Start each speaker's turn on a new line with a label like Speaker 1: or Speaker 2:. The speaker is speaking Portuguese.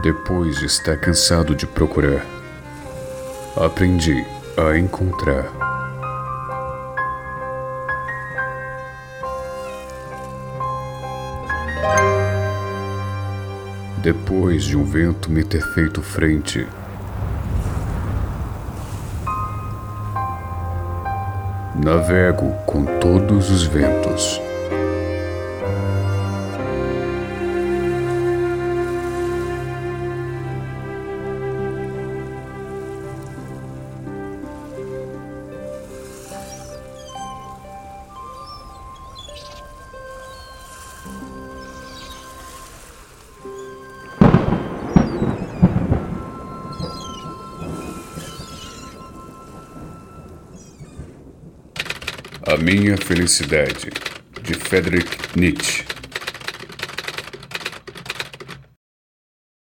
Speaker 1: Depois de estar cansado de procurar, aprendi a encontrar. Depois de um vento me ter feito frente, navego com todos os ventos. A Minha Felicidade, de Friedrich Nietzsche.